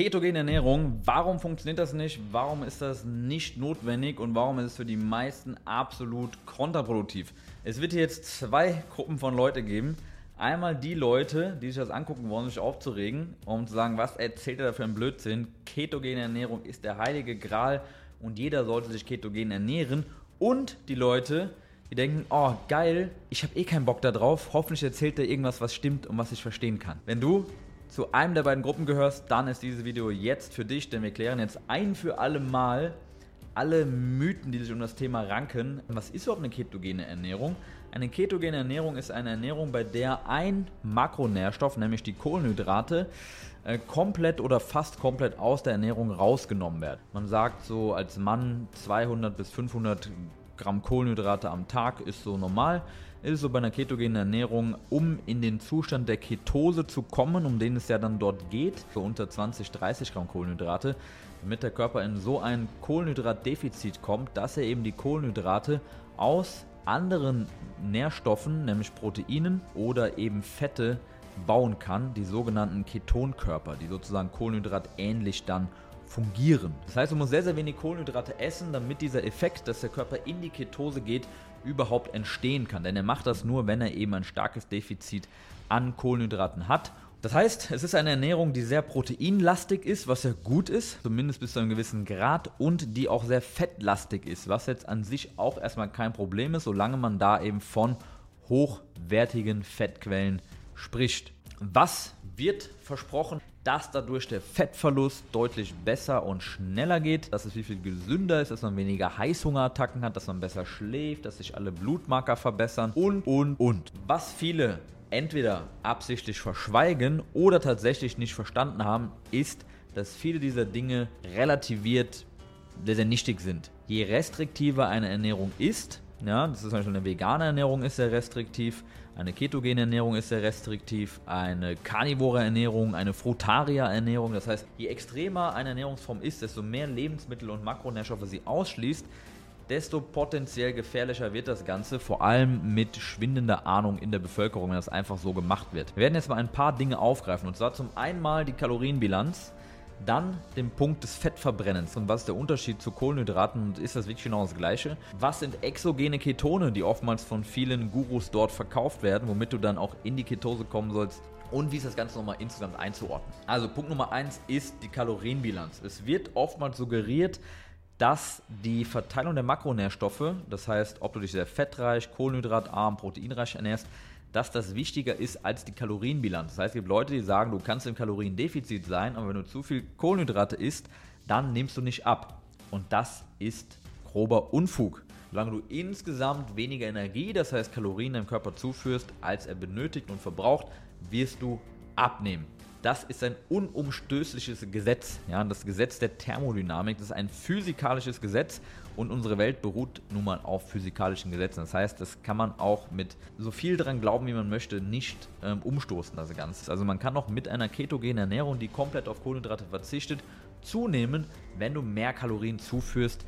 ketogene Ernährung. Warum funktioniert das nicht? Warum ist das nicht notwendig und warum ist es für die meisten absolut kontraproduktiv? Es wird hier jetzt zwei Gruppen von Leuten geben. Einmal die Leute, die sich das angucken wollen, sich aufzuregen, um zu sagen, was erzählt er da für einen Blödsinn? Ketogene Ernährung ist der heilige Gral und jeder sollte sich ketogen ernähren. Und die Leute, die denken, oh geil, ich habe eh keinen Bock da drauf. Hoffentlich erzählt er irgendwas, was stimmt und was ich verstehen kann. Wenn du zu einem der beiden Gruppen gehörst, dann ist dieses Video jetzt für dich, denn wir klären jetzt ein für alle Mal alle Mythen, die sich um das Thema ranken. Was ist überhaupt eine ketogene Ernährung? Eine ketogene Ernährung ist eine Ernährung, bei der ein Makronährstoff, nämlich die Kohlenhydrate, äh, komplett oder fast komplett aus der Ernährung rausgenommen wird. Man sagt so als Mann 200 bis 500 Gramm Kohlenhydrate am Tag ist so normal. Ist so bei einer ketogenen Ernährung, um in den Zustand der Ketose zu kommen, um den es ja dann dort geht, so unter 20, 30 Gramm Kohlenhydrate, damit der Körper in so ein Kohlenhydratdefizit kommt, dass er eben die Kohlenhydrate aus anderen Nährstoffen, nämlich Proteinen oder eben Fette, bauen kann, die sogenannten Ketonkörper, die sozusagen kohlenhydratähnlich dann fungieren. Das heißt, du musst sehr, sehr wenig Kohlenhydrate essen, damit dieser Effekt, dass der Körper in die Ketose geht, überhaupt entstehen kann. Denn er macht das nur, wenn er eben ein starkes Defizit an Kohlenhydraten hat. Das heißt, es ist eine Ernährung, die sehr proteinlastig ist, was ja gut ist, zumindest bis zu einem gewissen Grad, und die auch sehr fettlastig ist, was jetzt an sich auch erstmal kein Problem ist, solange man da eben von hochwertigen Fettquellen spricht. Was wird versprochen, dass dadurch der Fettverlust deutlich besser und schneller geht, dass es viel, viel gesünder ist, dass man weniger Heißhungerattacken hat, dass man besser schläft, dass sich alle Blutmarker verbessern und, und, und. Was viele entweder absichtlich verschweigen oder tatsächlich nicht verstanden haben, ist, dass viele dieser Dinge relativiert sehr, sehr nichtig sind. Je restriktiver eine Ernährung ist, ja, das ist zum Beispiel eine vegane Ernährung ist sehr restriktiv, eine ketogene Ernährung ist sehr restriktiv, eine karnivore Ernährung, eine Frutaria-Ernährung. Das heißt, je extremer eine Ernährungsform ist, desto mehr Lebensmittel und Makronährstoffe sie ausschließt, desto potenziell gefährlicher wird das Ganze, vor allem mit schwindender Ahnung in der Bevölkerung, wenn das einfach so gemacht wird. Wir werden jetzt mal ein paar Dinge aufgreifen und zwar zum einen mal die Kalorienbilanz. Dann den Punkt des Fettverbrennens und was ist der Unterschied zu Kohlenhydraten und ist das wirklich genau das gleiche? Was sind exogene Ketone, die oftmals von vielen Gurus dort verkauft werden, womit du dann auch in die Ketose kommen sollst? Und wie ist das Ganze nochmal insgesamt einzuordnen? Also Punkt Nummer 1 ist die Kalorienbilanz. Es wird oftmals suggeriert, dass die Verteilung der Makronährstoffe, das heißt, ob du dich sehr fettreich, kohlenhydratarm, proteinreich ernährst, dass das wichtiger ist als die Kalorienbilanz. Das heißt, es gibt Leute, die sagen, du kannst im Kaloriendefizit sein, aber wenn du zu viel Kohlenhydrate isst, dann nimmst du nicht ab. Und das ist grober Unfug. Solange du insgesamt weniger Energie, das heißt Kalorien deinem Körper zuführst, als er benötigt und verbraucht, wirst du abnehmen. Das ist ein unumstößliches Gesetz. Ja, das Gesetz der Thermodynamik. Das ist ein physikalisches Gesetz und unsere Welt beruht nun mal auf physikalischen Gesetzen. Das heißt, das kann man auch mit so viel dran glauben, wie man möchte, nicht ähm, umstoßen, das Ganze. Also man kann auch mit einer ketogenen Ernährung, die komplett auf Kohlenhydrate verzichtet, zunehmen, wenn du mehr Kalorien zuführst,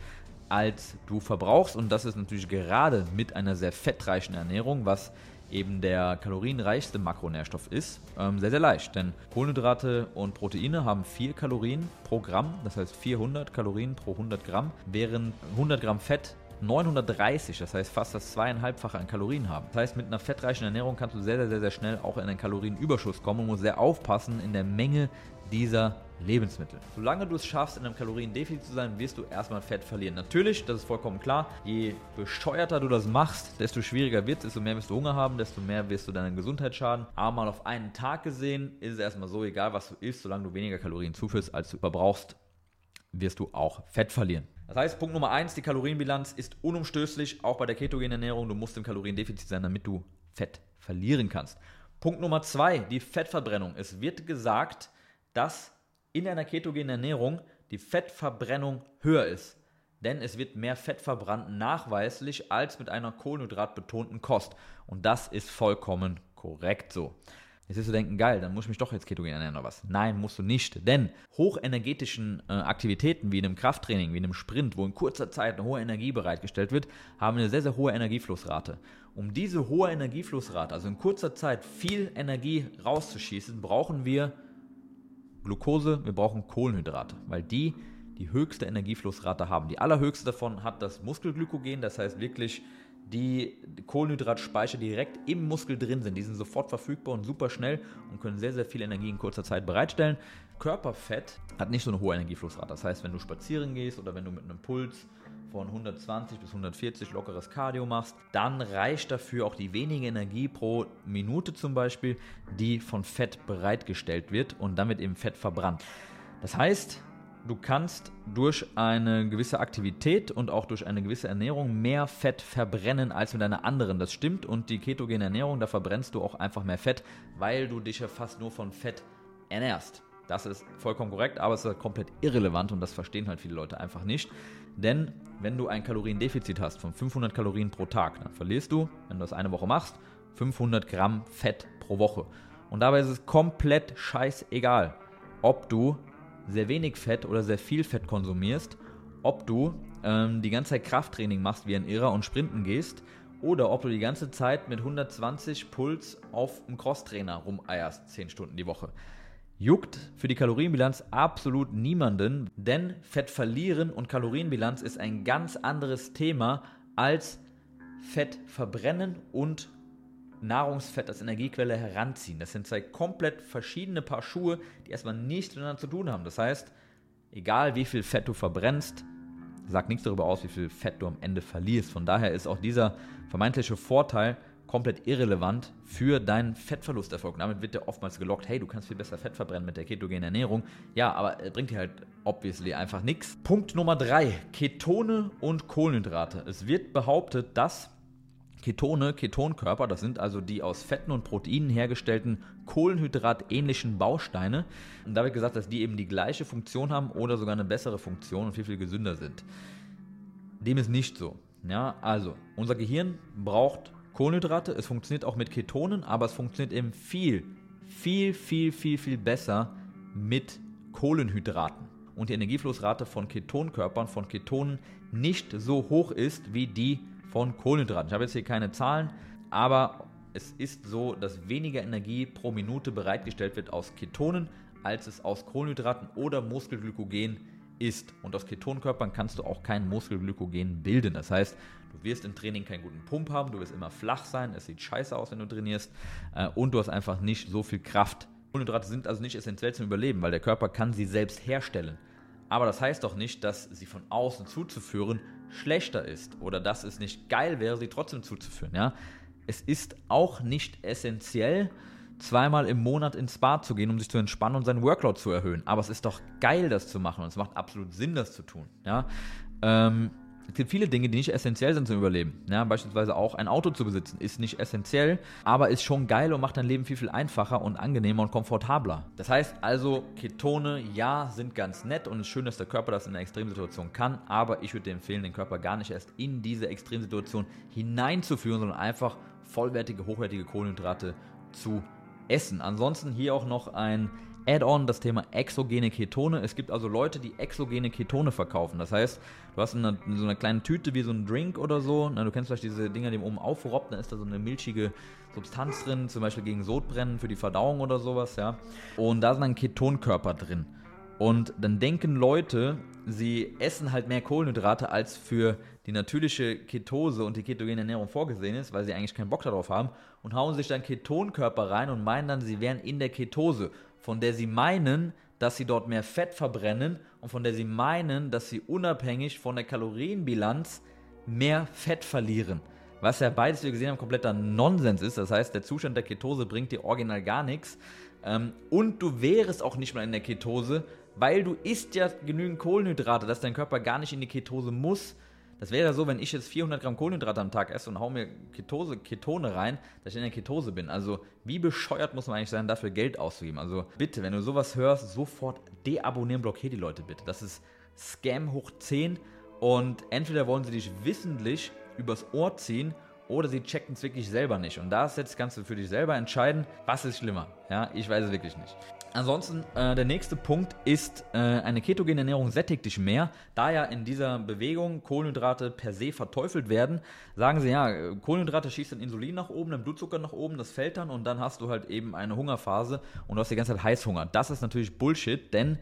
als du verbrauchst. Und das ist natürlich gerade mit einer sehr fettreichen Ernährung, was eben der kalorienreichste Makronährstoff ist, ähm, sehr, sehr leicht. Denn Kohlenhydrate und Proteine haben 4 Kalorien pro Gramm, das heißt 400 Kalorien pro 100 Gramm, während 100 Gramm Fett 930, das heißt fast das zweieinhalbfache an Kalorien haben. Das heißt, mit einer fettreichen Ernährung kannst du sehr, sehr, sehr, sehr schnell auch in einen Kalorienüberschuss kommen und musst sehr aufpassen in der Menge dieser Lebensmittel. Solange du es schaffst, in einem Kaloriendefizit zu sein, wirst du erstmal Fett verlieren. Natürlich, das ist vollkommen klar, je bescheuerter du das machst, desto schwieriger wird es, desto mehr wirst du Hunger haben, desto mehr wirst du deiner Gesundheit schaden. Aber mal auf einen Tag gesehen ist es erstmal so, egal was du isst, solange du weniger Kalorien zuführst, als du verbrauchst, wirst du auch Fett verlieren. Das heißt, Punkt Nummer eins, die Kalorienbilanz ist unumstößlich, auch bei der ketogenen Ernährung. Du musst im Kaloriendefizit sein, damit du Fett verlieren kannst. Punkt Nummer zwei, die Fettverbrennung. Es wird gesagt, dass in einer ketogenen Ernährung die Fettverbrennung höher ist. Denn es wird mehr Fett verbrannt nachweislich als mit einer kohlenhydratbetonten Kost. Und das ist vollkommen korrekt so. Jetzt wirst du denken, geil, dann muss ich mich doch jetzt ketogen ernähren oder was. Nein, musst du nicht. Denn hochenergetischen äh, Aktivitäten wie in einem Krafttraining, wie in einem Sprint, wo in kurzer Zeit eine hohe Energie bereitgestellt wird, haben eine sehr, sehr hohe Energieflussrate. Um diese hohe Energieflussrate, also in kurzer Zeit viel Energie rauszuschießen, brauchen wir Glucose, wir brauchen Kohlenhydrate, weil die die höchste Energieflussrate haben. Die allerhöchste davon hat das Muskelglykogen, das heißt wirklich die Kohlenhydratspeicher direkt im Muskel drin sind. Die sind sofort verfügbar und super schnell und können sehr, sehr viel Energie in kurzer Zeit bereitstellen. Körperfett hat nicht so eine hohe Energieflussrate. Das heißt, wenn du spazieren gehst oder wenn du mit einem Puls von 120 bis 140 lockeres Cardio machst, dann reicht dafür auch die wenige Energie pro Minute zum Beispiel, die von Fett bereitgestellt wird und damit eben Fett verbrannt. Das heißt, du kannst durch eine gewisse Aktivität und auch durch eine gewisse Ernährung mehr Fett verbrennen als mit einer anderen. Das stimmt und die ketogene Ernährung, da verbrennst du auch einfach mehr Fett, weil du dich ja fast nur von Fett ernährst. Das ist vollkommen korrekt, aber es ist halt komplett irrelevant und das verstehen halt viele Leute einfach nicht. Denn wenn du ein Kaloriendefizit hast von 500 Kalorien pro Tag, dann verlierst du, wenn du das eine Woche machst, 500 Gramm Fett pro Woche. Und dabei ist es komplett scheißegal, ob du sehr wenig Fett oder sehr viel Fett konsumierst, ob du ähm, die ganze Zeit Krafttraining machst wie ein Irrer und sprinten gehst oder ob du die ganze Zeit mit 120 Puls auf dem Crosstrainer rumeierst, 10 Stunden die Woche. Juckt für die Kalorienbilanz absolut niemanden, denn Fett verlieren und Kalorienbilanz ist ein ganz anderes Thema als Fett verbrennen und Nahrungsfett als Energiequelle heranziehen. Das sind zwei komplett verschiedene Paar Schuhe, die erstmal nichts miteinander zu tun haben. Das heißt, egal wie viel Fett du verbrennst, sagt nichts darüber aus, wie viel Fett du am Ende verlierst. Von daher ist auch dieser vermeintliche Vorteil komplett irrelevant für deinen Fettverlusterfolg. Damit wird dir oftmals gelockt, hey, du kannst viel besser Fett verbrennen mit der ketogenen Ernährung. Ja, aber bringt dir halt obviously einfach nichts. Punkt Nummer drei: Ketone und Kohlenhydrate. Es wird behauptet, dass Ketone, Ketonkörper, das sind also die aus Fetten und Proteinen hergestellten kohlenhydratähnlichen Bausteine. Und da wird gesagt, dass die eben die gleiche Funktion haben oder sogar eine bessere Funktion und viel, viel gesünder sind. Dem ist nicht so. Ja, also, unser Gehirn braucht Kohlenhydrate. Es funktioniert auch mit Ketonen, aber es funktioniert eben viel, viel, viel, viel, viel besser mit Kohlenhydraten. Und die Energieflussrate von Ketonkörpern, von Ketonen nicht so hoch ist wie die von Kohlenhydraten. Ich habe jetzt hier keine Zahlen, aber es ist so, dass weniger Energie pro Minute bereitgestellt wird aus Ketonen, als es aus Kohlenhydraten oder Muskelglykogen ist. Und aus Ketonkörpern kannst du auch kein Muskelglykogen bilden. Das heißt, du wirst im Training keinen guten Pump haben, du wirst immer flach sein, es sieht scheiße aus, wenn du trainierst äh, und du hast einfach nicht so viel Kraft. Kohlenhydrate sind also nicht essentiell zum Überleben, weil der Körper kann sie selbst herstellen. Aber das heißt doch nicht, dass sie von außen zuzuführen schlechter ist oder dass es nicht geil wäre, sie trotzdem zuzuführen. Ja? Es ist auch nicht essentiell, zweimal im Monat ins Spa zu gehen, um sich zu entspannen und seinen Workload zu erhöhen. Aber es ist doch geil, das zu machen und es macht absolut Sinn, das zu tun. Ja? Ähm, es gibt viele Dinge, die nicht essentiell sind zum Überleben. Ja, beispielsweise auch ein Auto zu besitzen ist nicht essentiell, aber ist schon geil und macht dein Leben viel, viel einfacher und angenehmer und komfortabler. Das heißt also, Ketone, ja, sind ganz nett und es ist schön, dass der Körper das in einer Extremsituation kann, aber ich würde dir empfehlen, den Körper gar nicht erst in diese Extremsituation hineinzuführen, sondern einfach vollwertige, hochwertige Kohlenhydrate zu essen. Ansonsten hier auch noch ein Add-on das Thema exogene Ketone. Es gibt also Leute, die exogene Ketone verkaufen. Das heißt, du hast eine, so eine kleine Tüte wie so ein Drink oder so. Na, du kennst vielleicht diese Dinger, die oben aufrobbt, da ist da so eine milchige Substanz drin, zum Beispiel gegen Sodbrennen für die Verdauung oder sowas, ja. Und da sind dann Ketonkörper drin. Und dann denken Leute, sie essen halt mehr Kohlenhydrate, als für die natürliche Ketose und die ketogene Ernährung vorgesehen ist, weil sie eigentlich keinen Bock darauf haben und hauen sich dann Ketonkörper rein und meinen dann, sie wären in der Ketose von der sie meinen, dass sie dort mehr Fett verbrennen und von der sie meinen, dass sie unabhängig von der Kalorienbilanz mehr Fett verlieren. Was ja beides, wie wir gesehen haben, kompletter Nonsens ist. Das heißt, der Zustand der Ketose bringt dir original gar nichts. Ähm, und du wärst auch nicht mal in der Ketose, weil du isst ja genügend Kohlenhydrate, dass dein Körper gar nicht in die Ketose muss. Das wäre so, wenn ich jetzt 400 Gramm Kohlenhydrate am Tag esse und hau mir Ketose, Ketone rein, dass ich in der Ketose bin. Also wie bescheuert muss man eigentlich sein, dafür Geld auszugeben? Also bitte, wenn du sowas hörst, sofort deabonnieren, blockier die Leute bitte. Das ist Scam hoch 10 und entweder wollen sie dich wissentlich übers Ohr ziehen oder sie checken es wirklich selber nicht. Und da ist jetzt kannst du für dich selber entscheiden, was ist schlimmer. Ja, ich weiß es wirklich nicht. Ansonsten, äh, der nächste Punkt ist, äh, eine ketogene Ernährung sättigt dich mehr. Da ja in dieser Bewegung Kohlenhydrate per se verteufelt werden, sagen sie, ja, Kohlenhydrate schießt dann Insulin nach oben, den Blutzucker nach oben, das fällt dann und dann hast du halt eben eine Hungerphase und du hast die ganze Zeit Heißhunger. Das ist natürlich Bullshit, denn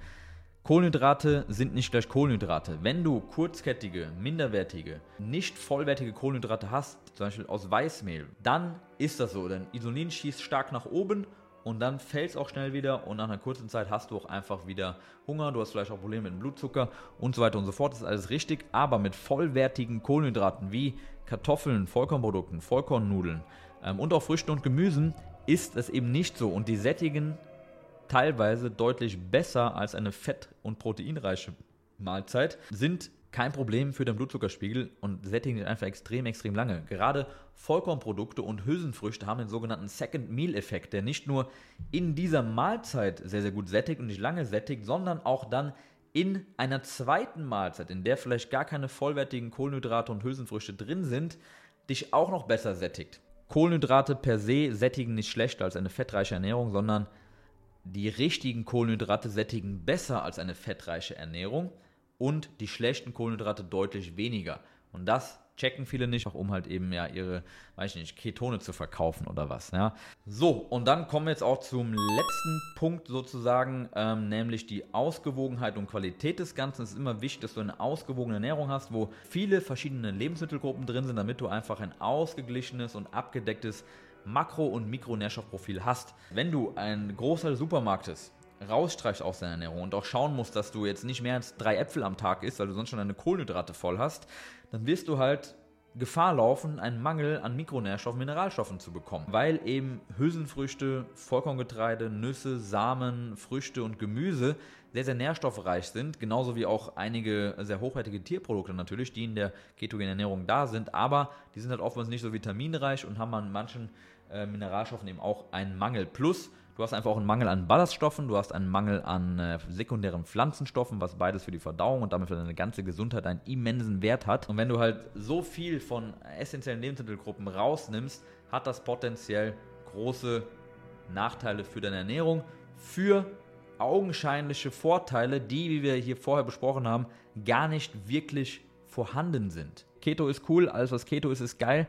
Kohlenhydrate sind nicht gleich Kohlenhydrate. Wenn du kurzkettige, minderwertige, nicht vollwertige Kohlenhydrate hast, zum Beispiel aus Weißmehl, dann ist das so, denn Insulin schießt stark nach oben und dann fällt es auch schnell wieder und nach einer kurzen Zeit hast du auch einfach wieder Hunger, du hast vielleicht auch Probleme mit dem Blutzucker und so weiter und so fort. Das ist alles richtig, aber mit vollwertigen Kohlenhydraten wie Kartoffeln, Vollkornprodukten, Vollkornnudeln ähm, und auch Früchten und Gemüsen ist es eben nicht so und die sättigen teilweise deutlich besser als eine fett- und proteinreiche Mahlzeit, sind kein Problem für den Blutzuckerspiegel und sättigen den einfach extrem, extrem lange. Gerade Vollkornprodukte und Hülsenfrüchte haben den sogenannten Second Meal Effekt, der nicht nur in dieser Mahlzeit sehr, sehr gut sättigt und nicht lange sättigt, sondern auch dann in einer zweiten Mahlzeit, in der vielleicht gar keine vollwertigen Kohlenhydrate und Hülsenfrüchte drin sind, dich auch noch besser sättigt. Kohlenhydrate per se sättigen nicht schlechter als eine fettreiche Ernährung, sondern die richtigen Kohlenhydrate sättigen besser als eine fettreiche Ernährung und die schlechten Kohlenhydrate deutlich weniger. Und das checken viele nicht, auch um halt eben ja ihre, weiß ich nicht, Ketone zu verkaufen oder was. Ja. So, und dann kommen wir jetzt auch zum letzten Punkt sozusagen, ähm, nämlich die Ausgewogenheit und Qualität des Ganzen. Es ist immer wichtig, dass du eine ausgewogene Ernährung hast, wo viele verschiedene Lebensmittelgruppen drin sind, damit du einfach ein ausgeglichenes und abgedecktes Makro- und Mikronährstoffprofil hast. Wenn du einen Großteil des Supermarktes rausstreichst aus deiner Ernährung und auch schauen musst, dass du jetzt nicht mehr als drei Äpfel am Tag isst, weil du sonst schon deine Kohlenhydrate voll hast, dann wirst du halt Gefahr laufen, einen Mangel an Mikronährstoffen, Mineralstoffen zu bekommen, weil eben Hülsenfrüchte, Vollkorngetreide, Nüsse, Samen, Früchte und Gemüse sehr, sehr nährstoffreich sind, genauso wie auch einige sehr hochwertige Tierprodukte natürlich, die in der ketogenen Ernährung da sind, aber die sind halt oftmals nicht so vitaminreich und haben an manchen äh, Mineralstoffen eben auch einen Mangel. Plus, Du hast einfach auch einen Mangel an Ballaststoffen, du hast einen Mangel an äh, sekundären Pflanzenstoffen, was beides für die Verdauung und damit für deine ganze Gesundheit einen immensen Wert hat. Und wenn du halt so viel von essentiellen Lebensmittelgruppen rausnimmst, hat das potenziell große Nachteile für deine Ernährung, für augenscheinliche Vorteile, die, wie wir hier vorher besprochen haben, gar nicht wirklich vorhanden sind. Keto ist cool, alles was Keto ist, ist geil.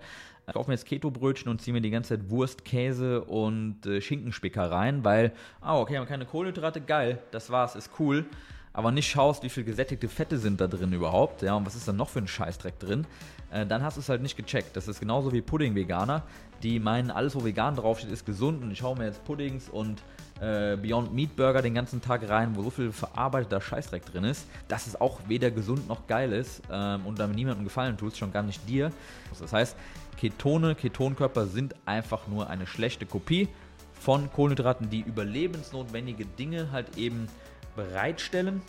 Ich kaufe mir jetzt Keto-Brötchen und ziehe mir die ganze Zeit Wurst, Käse und äh, Schinkenspicker rein, weil, ah, okay, haben keine Kohlenhydrate, geil, das war's, ist cool. Aber nicht schaust, wie viel gesättigte Fette sind da drin überhaupt, ja, und was ist da noch für ein Scheißdreck drin, äh, dann hast du es halt nicht gecheckt. Das ist genauso wie Pudding-Veganer, die meinen, alles, wo vegan draufsteht, ist gesund und ich schaue mir jetzt Puddings und äh, Beyond Meat Burger den ganzen Tag rein, wo so viel verarbeiteter Scheißdreck drin ist, dass es auch weder gesund noch geil ist ähm, und damit niemandem gefallen tut, schon gar nicht dir. Das heißt, Ketone, Ketonkörper sind einfach nur eine schlechte Kopie von Kohlenhydraten, die überlebensnotwendige Dinge halt eben bereitstellen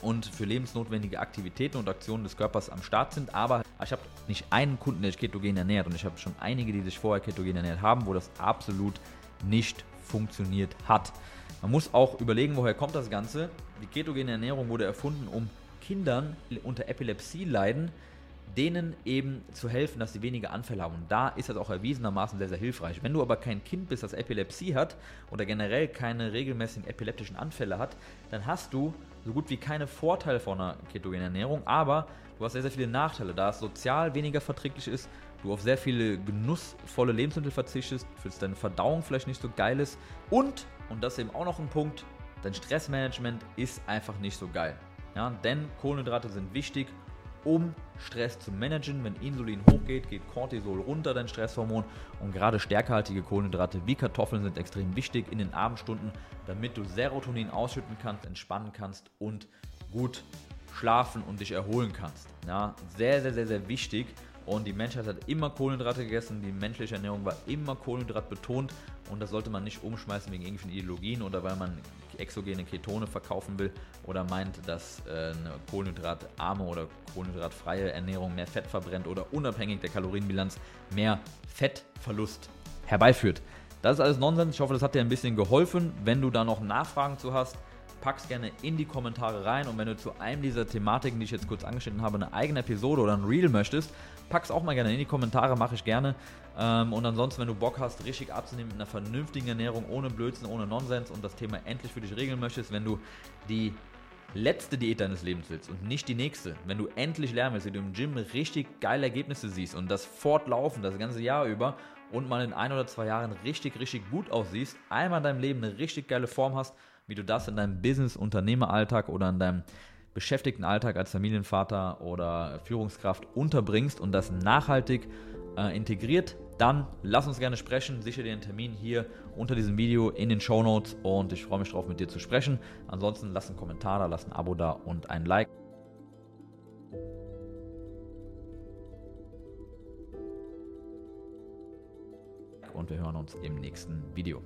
und für lebensnotwendige Aktivitäten und Aktionen des Körpers am Start sind. Aber ich habe nicht einen Kunden, der sich ketogen ernährt und ich habe schon einige, die sich vorher ketogen ernährt haben, wo das absolut nicht funktioniert hat. Man muss auch überlegen, woher kommt das Ganze. Die ketogene Ernährung wurde erfunden, um Kindern unter Epilepsie leiden, denen eben zu helfen, dass sie weniger Anfälle haben. Und da ist das auch erwiesenermaßen sehr, sehr hilfreich. Wenn du aber kein Kind bist, das Epilepsie hat oder generell keine regelmäßigen epileptischen Anfälle hat, dann hast du so gut wie keine Vorteile von einer ketogenen Ernährung, aber du hast sehr, sehr viele Nachteile, da es sozial weniger verträglich ist, du auf sehr viele genussvolle Lebensmittel verzichtest, für deine Verdauung vielleicht nicht so geil ist und, und das ist eben auch noch ein Punkt, dein Stressmanagement ist einfach nicht so geil. Ja, denn Kohlenhydrate sind wichtig, um Stress zu managen. Wenn Insulin hochgeht, geht Cortisol runter, dein Stresshormon. Und gerade stärkehaltige Kohlenhydrate wie Kartoffeln sind extrem wichtig in den Abendstunden, damit du Serotonin ausschütten kannst, entspannen kannst und gut schlafen und dich erholen kannst. Ja, sehr, sehr, sehr, sehr wichtig. Und die Menschheit hat immer Kohlenhydrate gegessen, die menschliche Ernährung war immer Kohlenhydrat betont und das sollte man nicht umschmeißen wegen irgendwelchen Ideologien oder weil man exogene Ketone verkaufen will oder meint, dass äh, eine kohlenhydratarme oder kohlenhydratfreie Ernährung mehr Fett verbrennt oder unabhängig der Kalorienbilanz mehr Fettverlust herbeiführt. Das ist alles Nonsens. Ich hoffe, das hat dir ein bisschen geholfen. Wenn du da noch Nachfragen zu hast, pack's gerne in die Kommentare rein. Und wenn du zu einem dieser Thematiken, die ich jetzt kurz angeschnitten habe, eine eigene Episode oder ein Reel möchtest, pack's auch mal gerne in die Kommentare, mache ich gerne. Ähm, und ansonsten, wenn du Bock hast, richtig abzunehmen mit einer vernünftigen Ernährung, ohne Blödsinn, ohne Nonsens und das Thema endlich für dich regeln möchtest, wenn du die letzte Diät deines Lebens willst und nicht die nächste, wenn du endlich lernen willst, wie du im Gym richtig geile Ergebnisse siehst und das fortlaufen, das ganze Jahr über und mal in ein oder zwei Jahren richtig, richtig gut aussiehst, einmal in deinem Leben eine richtig geile Form hast, wie du das in deinem Business, Unternehmeralltag oder in deinem Beschäftigtenalltag als Familienvater oder Führungskraft unterbringst und das nachhaltig äh, integriert, dann lass uns gerne sprechen. Sichere dir einen Termin hier unter diesem Video in den Show Notes und ich freue mich darauf, mit dir zu sprechen. Ansonsten lass einen Kommentar da, lass ein Abo da und ein Like. Und wir hören uns im nächsten Video.